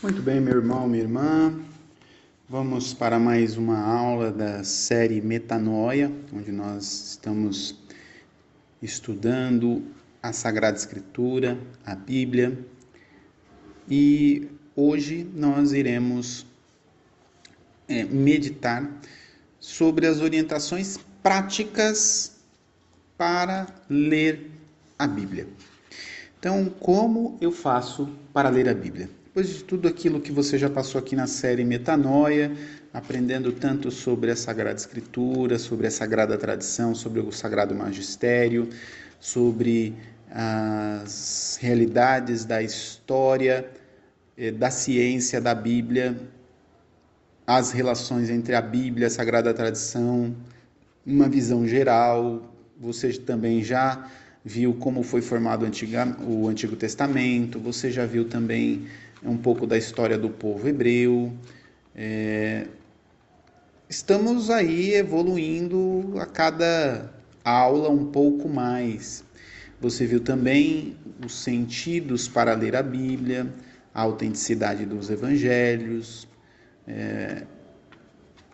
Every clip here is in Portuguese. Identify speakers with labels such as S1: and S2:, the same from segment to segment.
S1: Muito bem, meu irmão, minha irmã. Vamos para mais uma aula da série Metanoia, onde nós estamos estudando a Sagrada Escritura, a Bíblia. E hoje nós iremos é, meditar sobre as orientações práticas para ler a Bíblia. Então, como eu faço para ler a Bíblia? Depois de tudo aquilo que você já passou aqui na série Metanoia, aprendendo tanto sobre a Sagrada Escritura, sobre a Sagrada Tradição, sobre o Sagrado Magistério, sobre as realidades da história, eh, da ciência da Bíblia, as relações entre a Bíblia, a Sagrada Tradição, uma visão geral. Você também já viu como foi formado o Antigo Testamento, você já viu também um pouco da história do povo hebreu. É, estamos aí evoluindo a cada aula um pouco mais. Você viu também os sentidos para ler a Bíblia, a autenticidade dos evangelhos. É,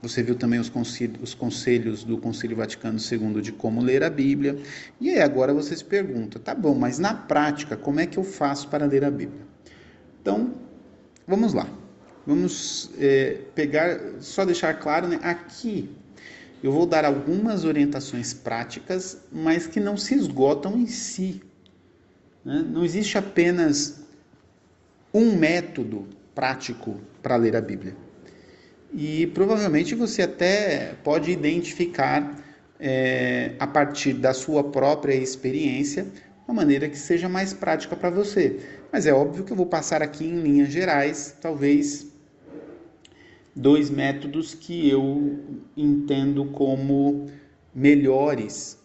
S1: você viu também os conselhos, os conselhos do Concílio Vaticano II de como ler a Bíblia. E aí agora você se pergunta, tá bom, mas na prática, como é que eu faço para ler a Bíblia? Então, vamos lá. Vamos é, pegar, só deixar claro, né? Aqui eu vou dar algumas orientações práticas, mas que não se esgotam em si. Né? Não existe apenas um método prático para ler a Bíblia. E provavelmente você até pode identificar, é, a partir da sua própria experiência, uma maneira que seja mais prática para você. Mas é óbvio que eu vou passar aqui em linhas gerais, talvez dois métodos que eu entendo como melhores,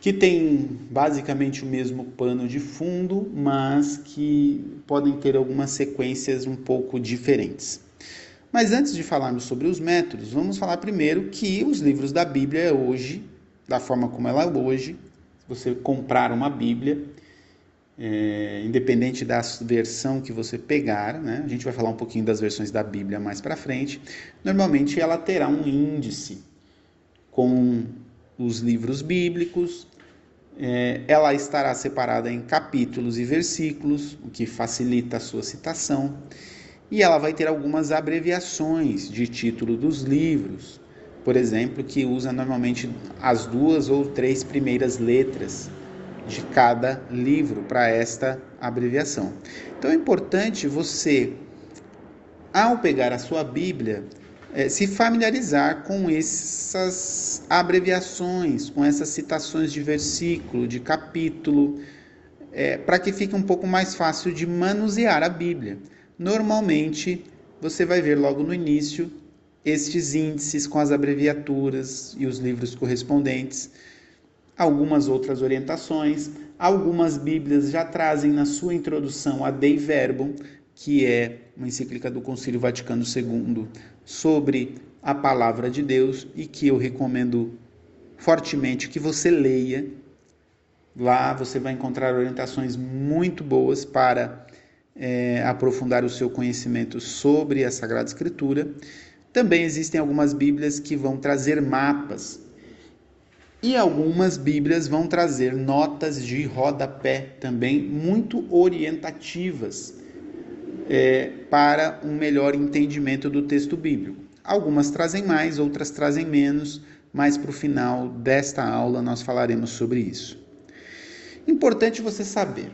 S1: que têm basicamente o mesmo pano de fundo, mas que podem ter algumas sequências um pouco diferentes. Mas antes de falarmos sobre os métodos, vamos falar primeiro que os livros da Bíblia hoje, da forma como ela é hoje, você comprar uma Bíblia, é, independente da versão que você pegar, né? a gente vai falar um pouquinho das versões da Bíblia mais para frente, normalmente ela terá um índice com os livros bíblicos, é, ela estará separada em capítulos e versículos, o que facilita a sua citação, e ela vai ter algumas abreviações de título dos livros, por exemplo, que usa normalmente as duas ou três primeiras letras de cada livro para esta abreviação. Então é importante você, ao pegar a sua Bíblia, é, se familiarizar com essas abreviações, com essas citações de versículo, de capítulo, é, para que fique um pouco mais fácil de manusear a Bíblia. Normalmente, você vai ver logo no início estes índices com as abreviaturas e os livros correspondentes, algumas outras orientações. Algumas Bíblias já trazem na sua introdução a Dei Verbum, que é uma encíclica do Concílio Vaticano II sobre a palavra de Deus e que eu recomendo fortemente que você leia. Lá você vai encontrar orientações muito boas para é, aprofundar o seu conhecimento sobre a Sagrada Escritura também existem algumas Bíblias que vão trazer mapas e algumas Bíblias vão trazer notas de rodapé também muito orientativas é, para um melhor entendimento do texto bíblico. Algumas trazem mais, outras trazem menos, mas para o final desta aula nós falaremos sobre isso. Importante você saber.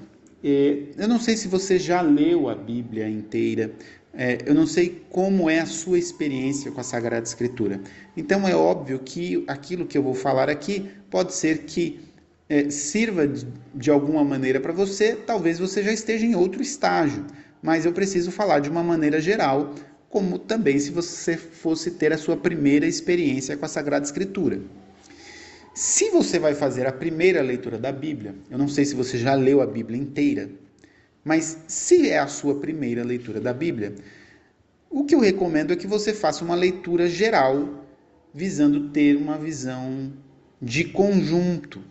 S1: É, eu não sei se você já leu a Bíblia inteira, é, eu não sei como é a sua experiência com a Sagrada Escritura. Então é óbvio que aquilo que eu vou falar aqui pode ser que é, sirva de, de alguma maneira para você, talvez você já esteja em outro estágio, mas eu preciso falar de uma maneira geral, como também se você fosse ter a sua primeira experiência com a Sagrada Escritura. Se você vai fazer a primeira leitura da Bíblia, eu não sei se você já leu a Bíblia inteira, mas se é a sua primeira leitura da Bíblia, o que eu recomendo é que você faça uma leitura geral, visando ter uma visão de conjunto,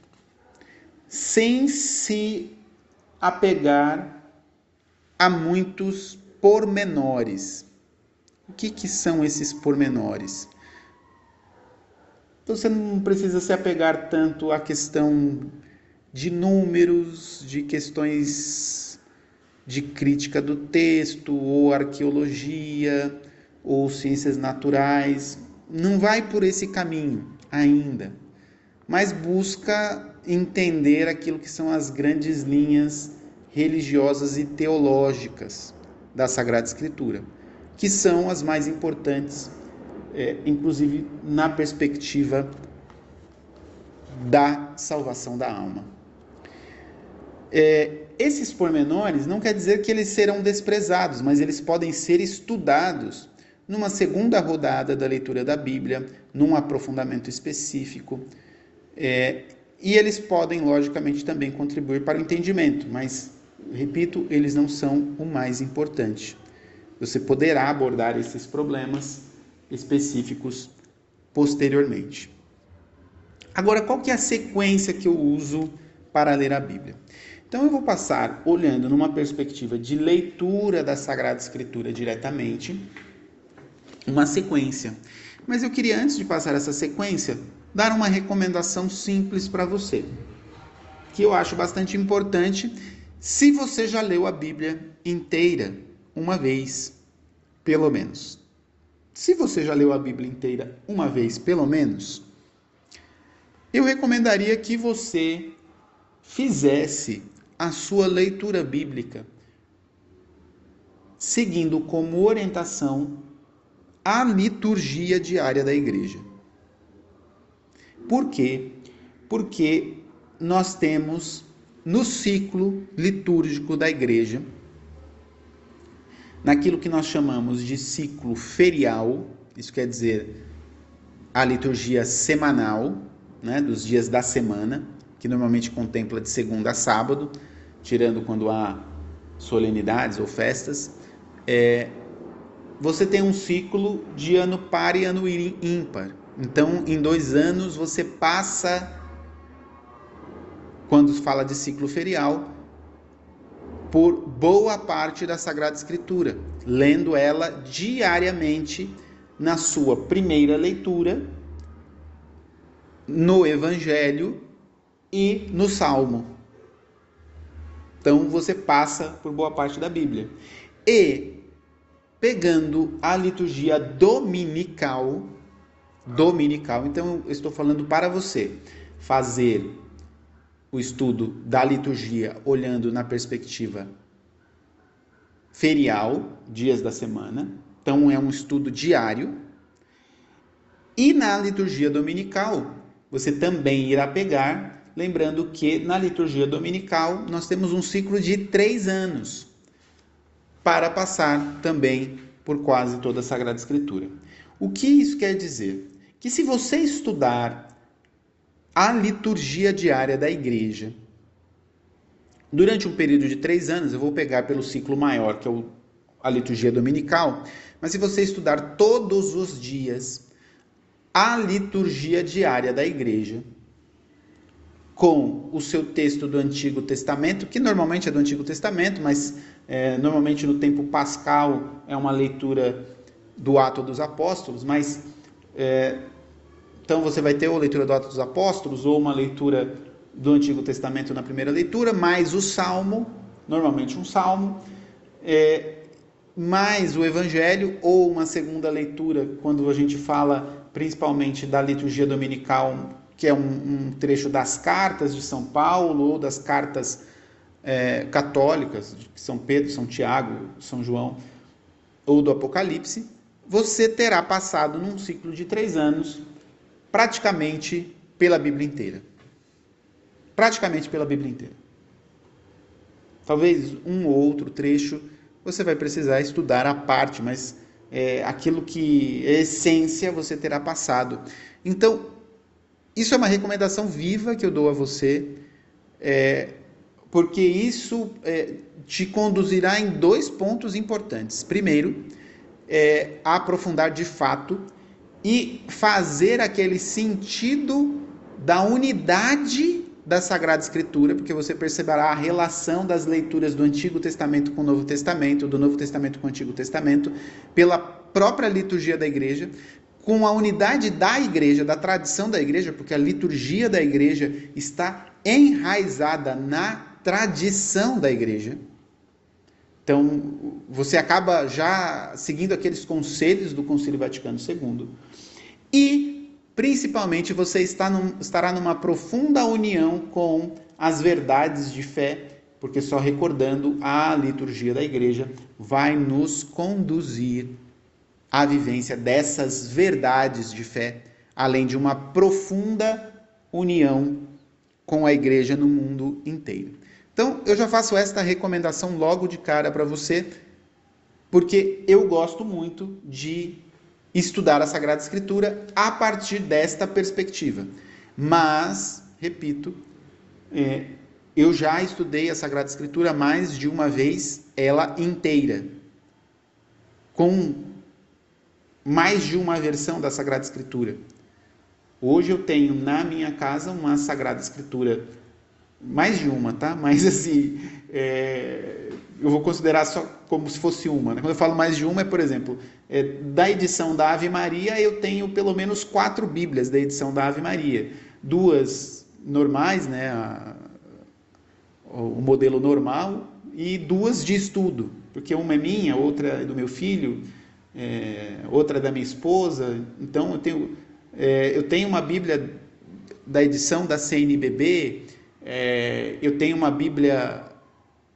S1: sem se apegar há muitos pormenores. O que, que são esses pormenores? Você não precisa se apegar tanto à questão de números, de questões de crítica do texto, ou arqueologia, ou ciências naturais. Não vai por esse caminho ainda, mas busca entender aquilo que são as grandes linhas religiosas e teológicas da Sagrada Escritura, que são as mais importantes, é, inclusive na perspectiva da salvação da alma. É, esses pormenores não quer dizer que eles serão desprezados, mas eles podem ser estudados numa segunda rodada da leitura da Bíblia, num aprofundamento específico. É, e eles podem, logicamente, também contribuir para o entendimento, mas, repito, eles não são o mais importante. Você poderá abordar esses problemas específicos posteriormente. Agora, qual que é a sequência que eu uso para ler a Bíblia? Então, eu vou passar olhando numa perspectiva de leitura da Sagrada Escritura diretamente, uma sequência. Mas eu queria, antes de passar essa sequência, dar uma recomendação simples para você, que eu acho bastante importante se você já leu a Bíblia inteira uma vez, pelo menos. Se você já leu a Bíblia inteira uma vez, pelo menos, eu recomendaria que você fizesse a sua leitura bíblica seguindo como orientação a liturgia diária da igreja. Por quê? Porque nós temos no ciclo litúrgico da igreja, naquilo que nós chamamos de ciclo ferial, isso quer dizer a liturgia semanal, né, dos dias da semana, que normalmente contempla de segunda a sábado, tirando quando há solenidades ou festas, é, você tem um ciclo de ano par e ano ímpar. Então, em dois anos, você passa, quando fala de ciclo ferial, por boa parte da Sagrada Escritura, lendo ela diariamente na sua primeira leitura, no Evangelho e no Salmo. Então você passa por boa parte da Bíblia. E pegando a liturgia dominical, dominical. Então eu estou falando para você fazer o estudo da liturgia olhando na perspectiva ferial, dias da semana. Então é um estudo diário. E na liturgia dominical, você também irá pegar, lembrando que na liturgia dominical nós temos um ciclo de três anos para passar também por quase toda a Sagrada Escritura. O que isso quer dizer? Que se você estudar a liturgia diária da igreja, durante um período de três anos, eu vou pegar pelo ciclo maior, que é o, a liturgia dominical, mas se você estudar todos os dias a liturgia diária da igreja, com o seu texto do Antigo Testamento, que normalmente é do Antigo Testamento, mas é, normalmente no tempo pascal é uma leitura do Ato dos Apóstolos, mas é, então você vai ter ou leitura do Ato dos Apóstolos ou uma leitura do Antigo Testamento na primeira leitura, mais o Salmo, normalmente um Salmo, é, mais o Evangelho ou uma segunda leitura quando a gente fala principalmente da liturgia dominical que é um, um trecho das cartas de São Paulo ou das cartas é, católicas, de São Pedro, São Tiago, São João, ou do Apocalipse, você terá passado num ciclo de três anos, praticamente pela Bíblia inteira. Praticamente pela Bíblia inteira. Talvez um ou outro trecho você vai precisar estudar a parte, mas é, aquilo que é essência você terá passado. Então, isso é uma recomendação viva que eu dou a você, é, porque isso é, te conduzirá em dois pontos importantes. Primeiro, é, aprofundar de fato e fazer aquele sentido da unidade da Sagrada Escritura, porque você perceberá a relação das leituras do Antigo Testamento com o Novo Testamento, do Novo Testamento com o Antigo Testamento, pela própria liturgia da igreja, com a unidade da igreja, da tradição da igreja, porque a liturgia da igreja está enraizada na tradição da igreja. Então, você acaba já seguindo aqueles conselhos do Concílio Vaticano II. E, principalmente, você está num, estará numa profunda união com as verdades de fé, porque só recordando a liturgia da igreja vai nos conduzir a vivência dessas verdades de fé, além de uma profunda união com a igreja no mundo inteiro. Então, eu já faço esta recomendação logo de cara para você, porque eu gosto muito de estudar a Sagrada Escritura a partir desta perspectiva. Mas, repito, é, eu já estudei a Sagrada Escritura mais de uma vez, ela inteira, com mais de uma versão da Sagrada Escritura. Hoje eu tenho na minha casa uma Sagrada Escritura, mais de uma, tá? Mas assim, é, eu vou considerar só como se fosse uma. Né? Quando eu falo mais de uma, é, por exemplo, é, da edição da Ave Maria, eu tenho pelo menos quatro Bíblias da edição da Ave Maria. Duas normais, né? A, o modelo normal, e duas de estudo, porque uma é minha, outra é do meu filho, é, outra da minha esposa. Então eu tenho, é, eu tenho uma Bíblia da edição da CNBB, é, eu tenho uma Bíblia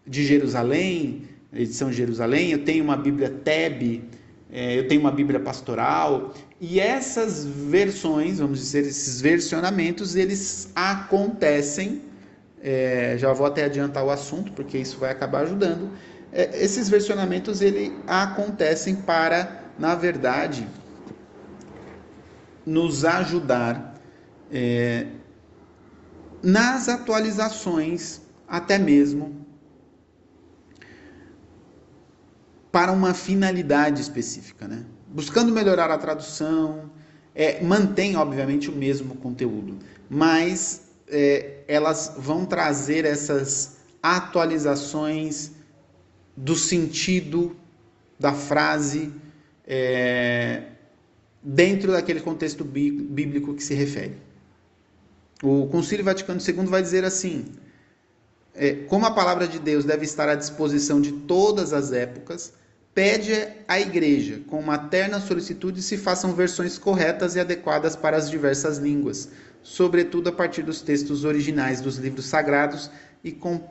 S1: de Jerusalém, edição de Jerusalém, eu tenho uma Bíblia Teb, é, eu tenho uma Bíblia pastoral, e essas versões, vamos dizer, esses versionamentos, eles acontecem. É, já vou até adiantar o assunto, porque isso vai acabar ajudando é, esses versionamentos ele acontecem para, na verdade, nos ajudar é, nas atualizações, até mesmo para uma finalidade específica, né? Buscando melhorar a tradução, é, mantém obviamente o mesmo conteúdo, mas é, elas vão trazer essas atualizações do sentido da frase é, dentro daquele contexto bíblico que se refere. O Concílio Vaticano II vai dizer assim: é, como a palavra de Deus deve estar à disposição de todas as épocas, pede à Igreja, com materna solicitude, se façam versões corretas e adequadas para as diversas línguas, sobretudo a partir dos textos originais dos livros sagrados e com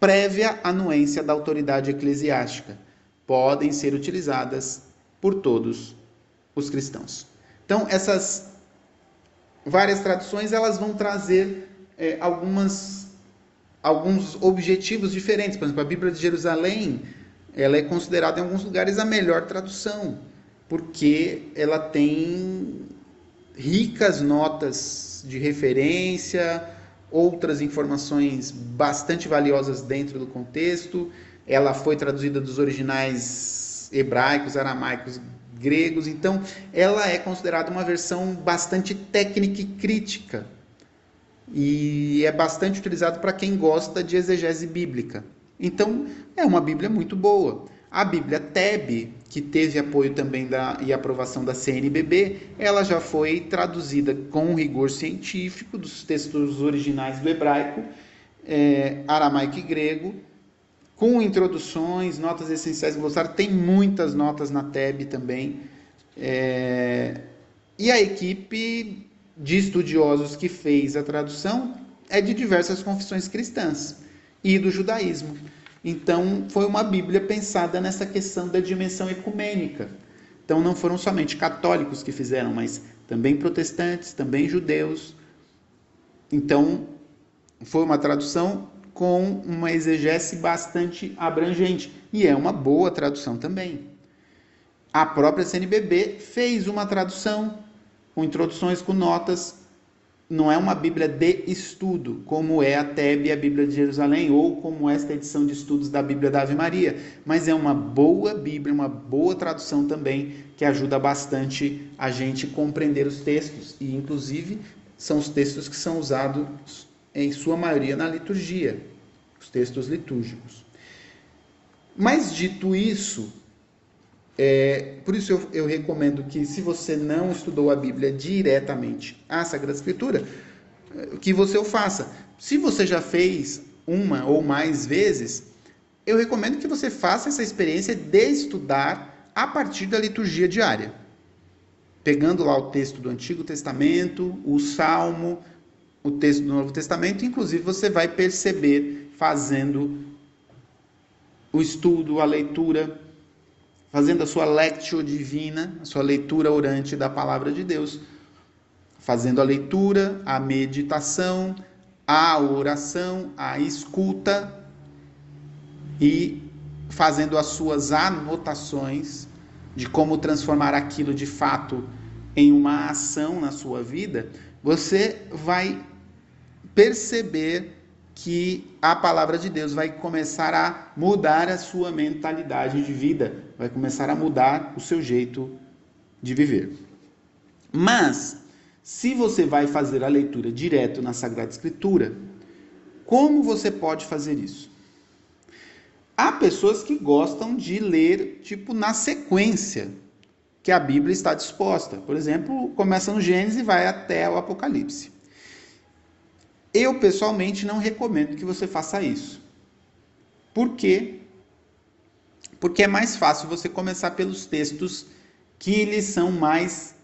S1: prévia anuência da autoridade eclesiástica. Podem ser utilizadas por todos os cristãos. Então, essas várias traduções elas vão trazer é, algumas alguns objetivos diferentes. Por exemplo, a Bíblia de Jerusalém ela é considerada em alguns lugares a melhor tradução, porque ela tem ricas notas de referência, outras informações bastante valiosas dentro do contexto. Ela foi traduzida dos originais hebraicos, aramaicos, gregos, então ela é considerada uma versão bastante técnica e crítica. E é bastante utilizado para quem gosta de exegese bíblica. Então, é uma Bíblia muito boa. A Bíblia Teb, que teve apoio também da, e aprovação da CNBB, ela já foi traduzida com rigor científico dos textos originais do hebraico, é, aramaico e grego, com introduções, notas essenciais glossário. Tem muitas notas na Teb também. É, e a equipe de estudiosos que fez a tradução é de diversas confissões cristãs e do judaísmo. Então, foi uma Bíblia pensada nessa questão da dimensão ecumênica. Então, não foram somente católicos que fizeram, mas também protestantes, também judeus. Então, foi uma tradução com uma exegese bastante abrangente. E é uma boa tradução também. A própria CNBB fez uma tradução com introduções, com notas, não é uma Bíblia de estudo, como é a Tebe a Bíblia de Jerusalém, ou como esta edição de estudos da Bíblia da Ave Maria, mas é uma boa Bíblia, uma boa tradução também, que ajuda bastante a gente compreender os textos, e inclusive são os textos que são usados em sua maioria na liturgia, os textos litúrgicos. Mas dito isso, é, por isso eu, eu, recomendo que, se você não estudou a Bíblia diretamente, a Sagrada Escritura, que você o faça. Se você já fez uma ou mais vezes, eu recomendo que você faça essa experiência de estudar a partir da liturgia diária. Pegando lá o texto do Antigo Testamento, o Salmo, o texto do Novo Testamento, inclusive você vai perceber fazendo o estudo, a leitura, fazendo a sua lectio divina, a sua leitura orante da palavra de Deus, fazendo a leitura, a meditação, a oração, a escuta e fazendo as suas anotações de como transformar aquilo de fato em uma ação na sua vida, você vai perceber que a palavra de Deus vai começar a mudar a sua mentalidade de vida, vai começar a mudar o seu jeito de viver. Mas, se você vai fazer a leitura direto na Sagrada Escritura, como você pode fazer isso? Há pessoas que gostam de ler, tipo, na sequência que a Bíblia está disposta. Por exemplo, começa no Gênesis e vai até o Apocalipse. Eu, pessoalmente, não recomendo que você faça isso. Por quê? Porque é mais fácil você começar pelos textos que eles são mais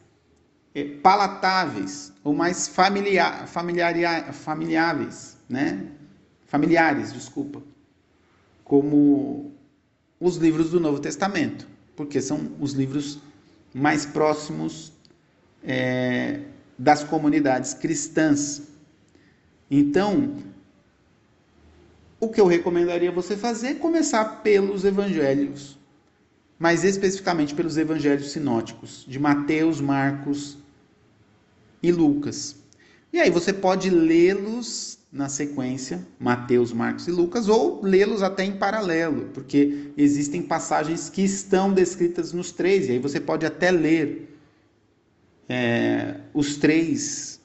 S1: é, palatáveis ou mais familiar, familiar, familiáveis, né? Familiares, desculpa como os livros do Novo Testamento, porque são os livros mais próximos é, das comunidades cristãs. Então, o que eu recomendaria você fazer é começar pelos evangelhos, mais especificamente pelos evangelhos sinóticos, de Mateus, Marcos e Lucas. E aí você pode lê-los na sequência, Mateus, Marcos e Lucas, ou lê-los até em paralelo, porque existem passagens que estão descritas nos três, e aí você pode até ler é, os três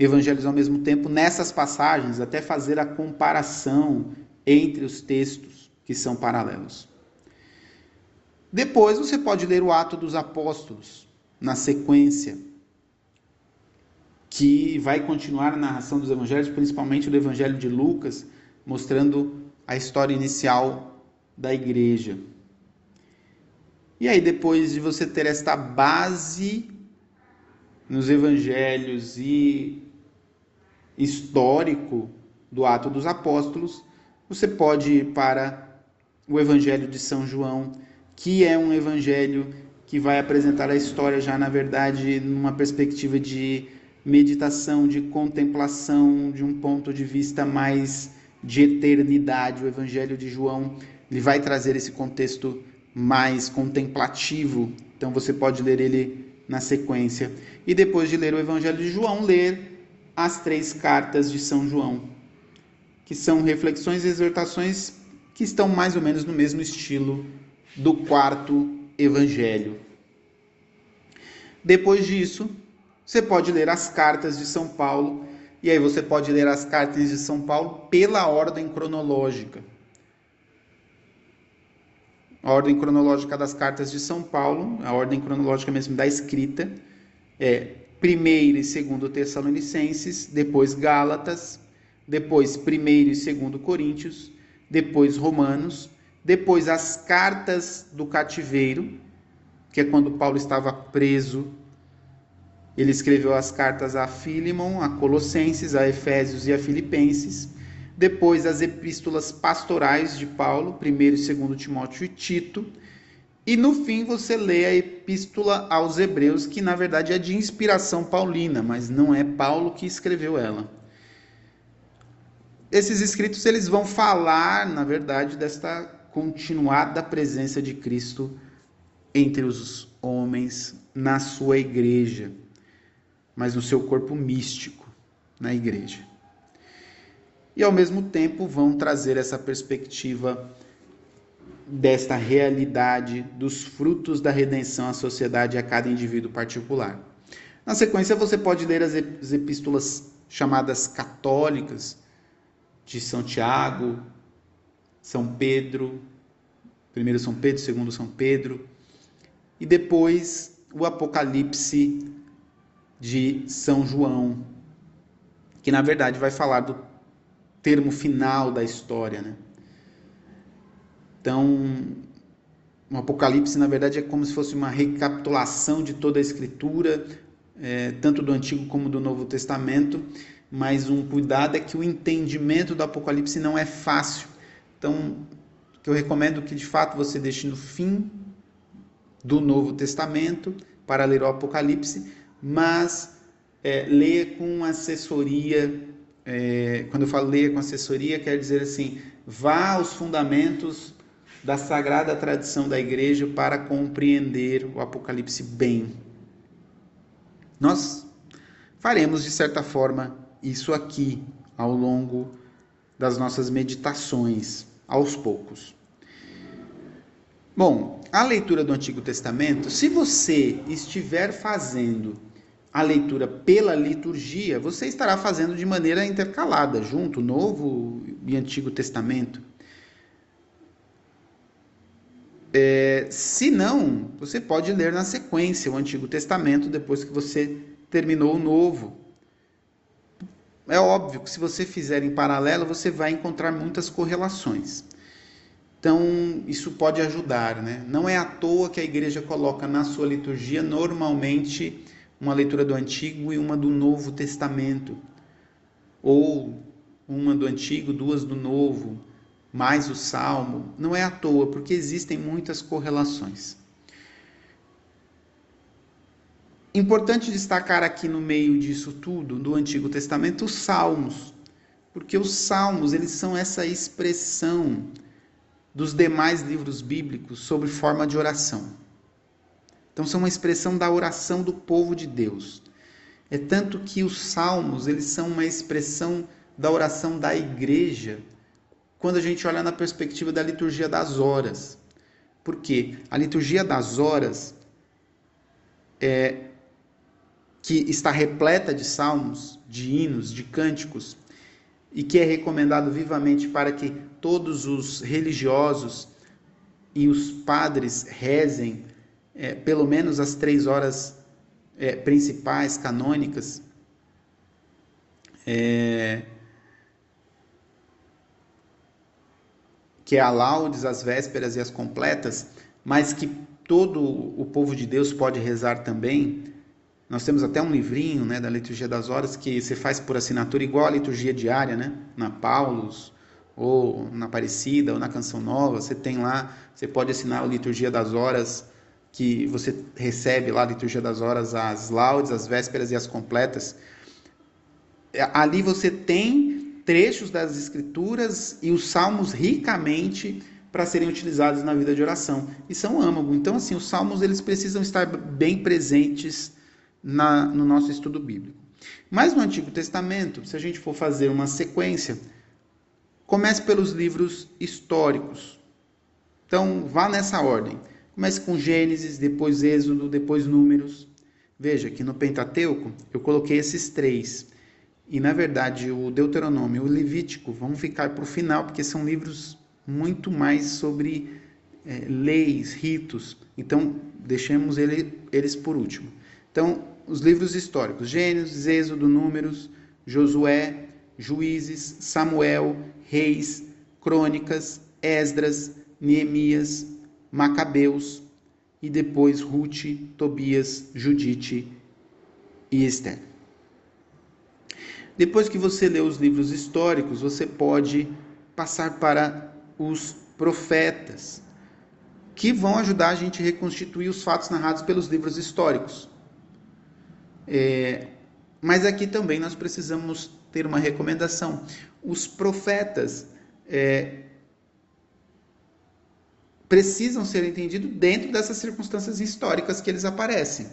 S1: evangelhos ao mesmo tempo nessas passagens, até fazer a comparação entre os textos que são paralelos. Depois você pode ler o Ato dos Apóstolos na sequência que vai continuar a narração dos evangelhos, principalmente do evangelho de Lucas, mostrando a história inicial da igreja. E aí, depois de você ter esta base nos evangelhos e histórico do Ato dos Apóstolos, você pode ir para o Evangelho de São João, que é um evangelho que vai apresentar a história já, na verdade, numa perspectiva de meditação, de contemplação, de um ponto de vista mais de eternidade. O Evangelho de João ele vai trazer esse contexto mais contemplativo. Então você pode ler ele na sequência. E depois de ler o Evangelho de João, ler as três cartas de São João, que são reflexões e exortações que estão mais ou menos no mesmo estilo do quarto Evangelho. Depois disso, você pode ler as cartas de São Paulo, e aí você pode ler as cartas de São Paulo pela ordem cronológica. A ordem cronológica das cartas de São Paulo, a ordem cronológica mesmo da escrita, é primeiro e segundo Tessalonicenses, depois Gálatas, depois primeiro e segundo Coríntios, depois Romanos, depois as cartas do cativeiro, que é quando Paulo estava preso ele escreveu as cartas a Filimon, a Colossenses, a Efésios e a Filipenses. Depois as epístolas pastorais de Paulo, 1 e 2 Timóteo e Tito. E no fim você lê a epístola aos Hebreus, que na verdade é de inspiração paulina, mas não é Paulo que escreveu ela. Esses escritos eles vão falar, na verdade, desta continuada presença de Cristo entre os homens na sua igreja mas no seu corpo místico, na igreja. E ao mesmo tempo vão trazer essa perspectiva desta realidade dos frutos da redenção à sociedade e a cada indivíduo particular. Na sequência, você pode ler as epístolas chamadas católicas de São Tiago, São Pedro, primeiro São Pedro, segundo São Pedro, e depois o Apocalipse de São João, que na verdade vai falar do termo final da história, né? Então, o Apocalipse, na verdade, é como se fosse uma recapitulação de toda a Escritura, é, tanto do Antigo como do Novo Testamento, mas um cuidado é que o entendimento do Apocalipse não é fácil. Então, que eu recomendo que de fato você deixe no fim do Novo Testamento para ler o Apocalipse, mas é, leia com assessoria. É, quando eu falo leia com assessoria, quer dizer assim, vá aos fundamentos da sagrada tradição da igreja para compreender o Apocalipse bem. Nós faremos, de certa forma, isso aqui ao longo das nossas meditações, aos poucos. Bom, a leitura do Antigo Testamento, se você estiver fazendo a leitura pela liturgia, você estará fazendo de maneira intercalada, junto Novo e Antigo Testamento. É, se não, você pode ler na sequência o Antigo Testamento depois que você terminou o Novo. É óbvio que se você fizer em paralelo, você vai encontrar muitas correlações. Então, isso pode ajudar, né? Não é à toa que a igreja coloca na sua liturgia normalmente uma leitura do Antigo e uma do Novo Testamento, ou uma do Antigo, duas do Novo mais o salmo, não é à toa, porque existem muitas correlações. Importante destacar aqui no meio disso tudo, do Antigo Testamento, os salmos, porque os salmos, eles são essa expressão dos demais livros bíblicos sobre forma de oração. Então são uma expressão da oração do povo de Deus. É tanto que os salmos, eles são uma expressão da oração da igreja quando a gente olha na perspectiva da liturgia das horas. Porque a liturgia das horas é que está repleta de salmos, de hinos, de cânticos, e que é recomendado vivamente para que todos os religiosos e os padres rezem é, pelo menos as três horas é, principais, canônicas. É, que é a laudes, as vésperas e as completas, mas que todo o povo de Deus pode rezar também. Nós temos até um livrinho né, da liturgia das horas que você faz por assinatura, igual a liturgia diária, né? na Paulus, ou na Aparecida, ou na Canção Nova. Você tem lá, você pode assinar a liturgia das horas, que você recebe lá a liturgia das horas, as laudes, as vésperas e as completas. Ali você tem trechos das Escrituras e os Salmos ricamente para serem utilizados na vida de oração. E são âmago. Então, assim, os Salmos eles precisam estar bem presentes na, no nosso estudo bíblico. Mas no Antigo Testamento, se a gente for fazer uma sequência, comece pelos livros históricos. Então, vá nessa ordem. Comece com Gênesis, depois Êxodo, depois Números. Veja que no Pentateuco eu coloquei esses três. E na verdade, o Deuteronômio e o Levítico vão ficar para o final, porque são livros muito mais sobre é, leis, ritos. Então, deixemos ele, eles por último. Então, os livros históricos: Gênesis, Êxodo, Números, Josué, Juízes, Samuel, Reis, Crônicas, Esdras, Neemias, Macabeus e depois Ruth, Tobias, Judite e Esther. Depois que você lê os livros históricos, você pode passar para os profetas, que vão ajudar a gente a reconstituir os fatos narrados pelos livros históricos. É, mas aqui também nós precisamos ter uma recomendação. Os profetas é, precisam ser entendidos dentro dessas circunstâncias históricas que eles aparecem.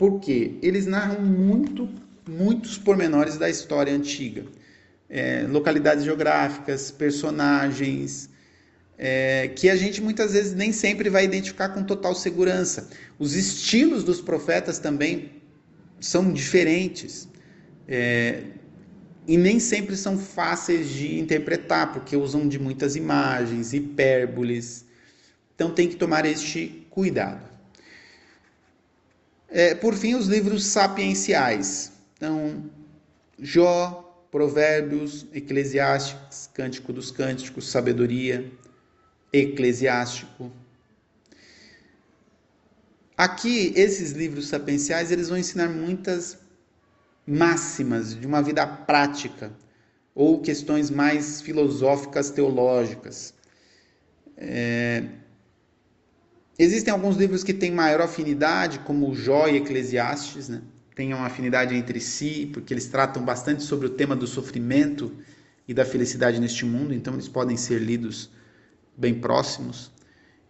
S1: Porque eles narram muito, muitos pormenores da história antiga. É, localidades geográficas, personagens, é, que a gente muitas vezes nem sempre vai identificar com total segurança. Os estilos dos profetas também são diferentes é, e nem sempre são fáceis de interpretar, porque usam de muitas imagens, hipérboles. Então tem que tomar este cuidado. É, por fim, os livros sapienciais. Então, Jó, Provérbios, Eclesiásticos, Cântico dos Cânticos, Sabedoria, Eclesiástico. Aqui, esses livros sapienciais, eles vão ensinar muitas máximas de uma vida prática ou questões mais filosóficas, teológicas. É... Existem alguns livros que têm maior afinidade, como Jó e Eclesiastes, né? têm uma afinidade entre si, porque eles tratam bastante sobre o tema do sofrimento e da felicidade neste mundo, então eles podem ser lidos bem próximos.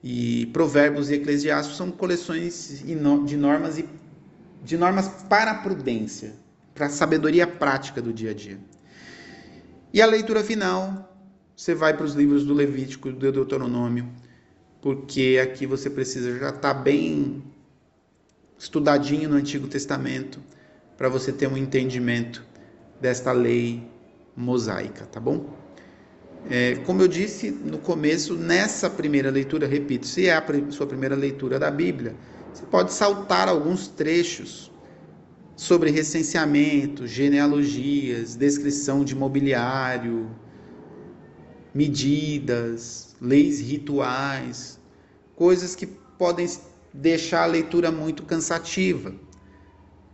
S1: E Provérbios e Eclesiastes são coleções de normas e de normas para a prudência, para a sabedoria prática do dia a dia. E a leitura final, você vai para os livros do Levítico, do Deuteronômio, porque aqui você precisa já estar tá bem estudadinho no Antigo Testamento para você ter um entendimento desta lei mosaica, tá bom? É, como eu disse no começo, nessa primeira leitura, repito, se é a sua primeira leitura da Bíblia, você pode saltar alguns trechos sobre recenseamento, genealogias, descrição de mobiliário, medidas, leis rituais, coisas que podem deixar a leitura muito cansativa,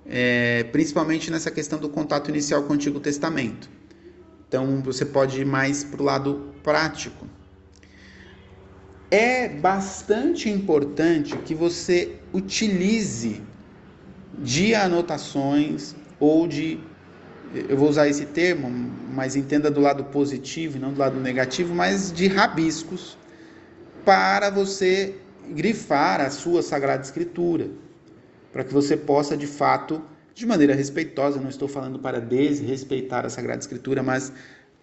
S1: é, principalmente nessa questão do contato inicial com o Antigo Testamento. Então você pode ir mais para o lado prático. É bastante importante que você utilize de anotações ou de eu vou usar esse termo, mas entenda do lado positivo e não do lado negativo, mas de rabiscos para você grifar a sua Sagrada Escritura, para que você possa de fato, de maneira respeitosa, não estou falando para desrespeitar a Sagrada Escritura, mas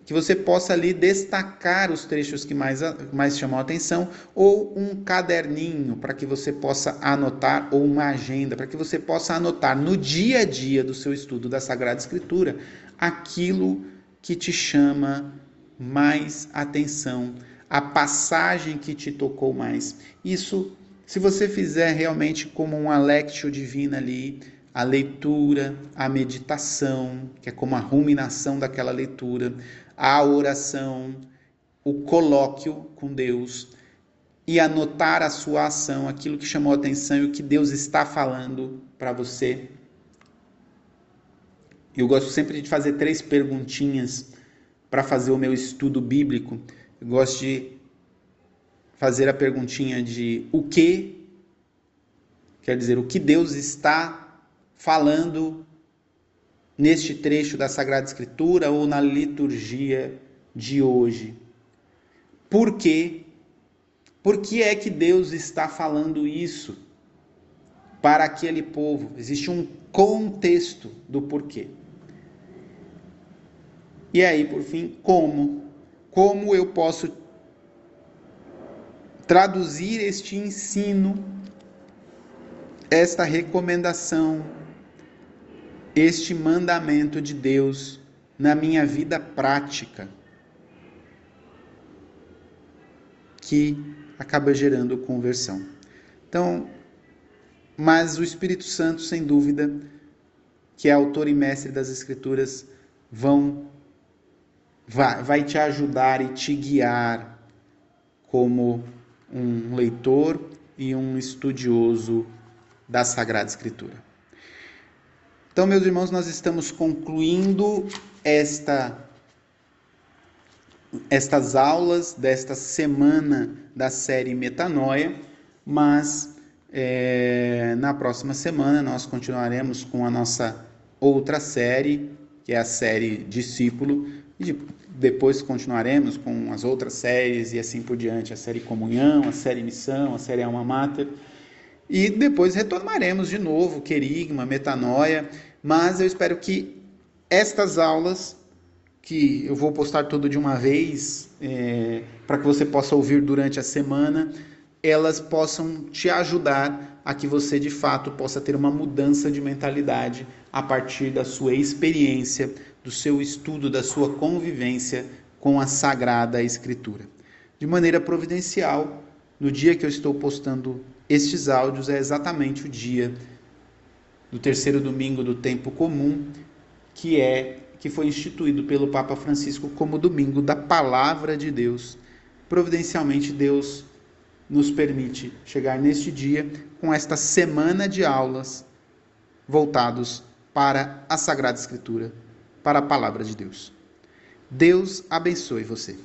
S1: que você possa ali destacar os trechos que mais, mais chamam a atenção, ou um caderninho para que você possa anotar, ou uma agenda para que você possa anotar no dia a dia do seu estudo da Sagrada Escritura aquilo que te chama mais atenção, a passagem que te tocou mais. Isso, se você fizer realmente como uma lectio divina ali, a leitura, a meditação, que é como a ruminação daquela leitura, a oração, o colóquio com Deus e anotar a sua ação, aquilo que chamou atenção e o que Deus está falando para você. Eu gosto sempre de fazer três perguntinhas para fazer o meu estudo bíblico. Eu gosto de fazer a perguntinha de o que, quer dizer, o que Deus está falando neste trecho da Sagrada Escritura ou na liturgia de hoje. Por quê? Por que é que Deus está falando isso para aquele povo? Existe um contexto do porquê. E aí, por fim, como? Como eu posso traduzir este ensino, esta recomendação este mandamento de Deus na minha vida prática, que acaba gerando conversão. Então, mas o Espírito Santo, sem dúvida, que é autor e mestre das Escrituras, vão vai, vai te ajudar e te guiar como um leitor e um estudioso da Sagrada Escritura. Então, meus irmãos, nós estamos concluindo esta estas aulas desta semana da série Metanoia, mas é, na próxima semana nós continuaremos com a nossa outra série, que é a série Discípulo, e depois continuaremos com as outras séries e assim por diante, a série Comunhão, a série Missão, a série Alma Mater. E depois retomaremos de novo querigma, metanoia, mas eu espero que estas aulas, que eu vou postar tudo de uma vez, é, para que você possa ouvir durante a semana, elas possam te ajudar a que você de fato possa ter uma mudança de mentalidade a partir da sua experiência, do seu estudo, da sua convivência com a Sagrada Escritura. De maneira providencial, no dia que eu estou postando estes áudios, é exatamente o dia do terceiro domingo do tempo comum, que é que foi instituído pelo Papa Francisco como domingo da palavra de Deus. Providencialmente Deus nos permite chegar neste dia com esta semana de aulas voltados para a Sagrada Escritura, para a palavra de Deus. Deus abençoe você.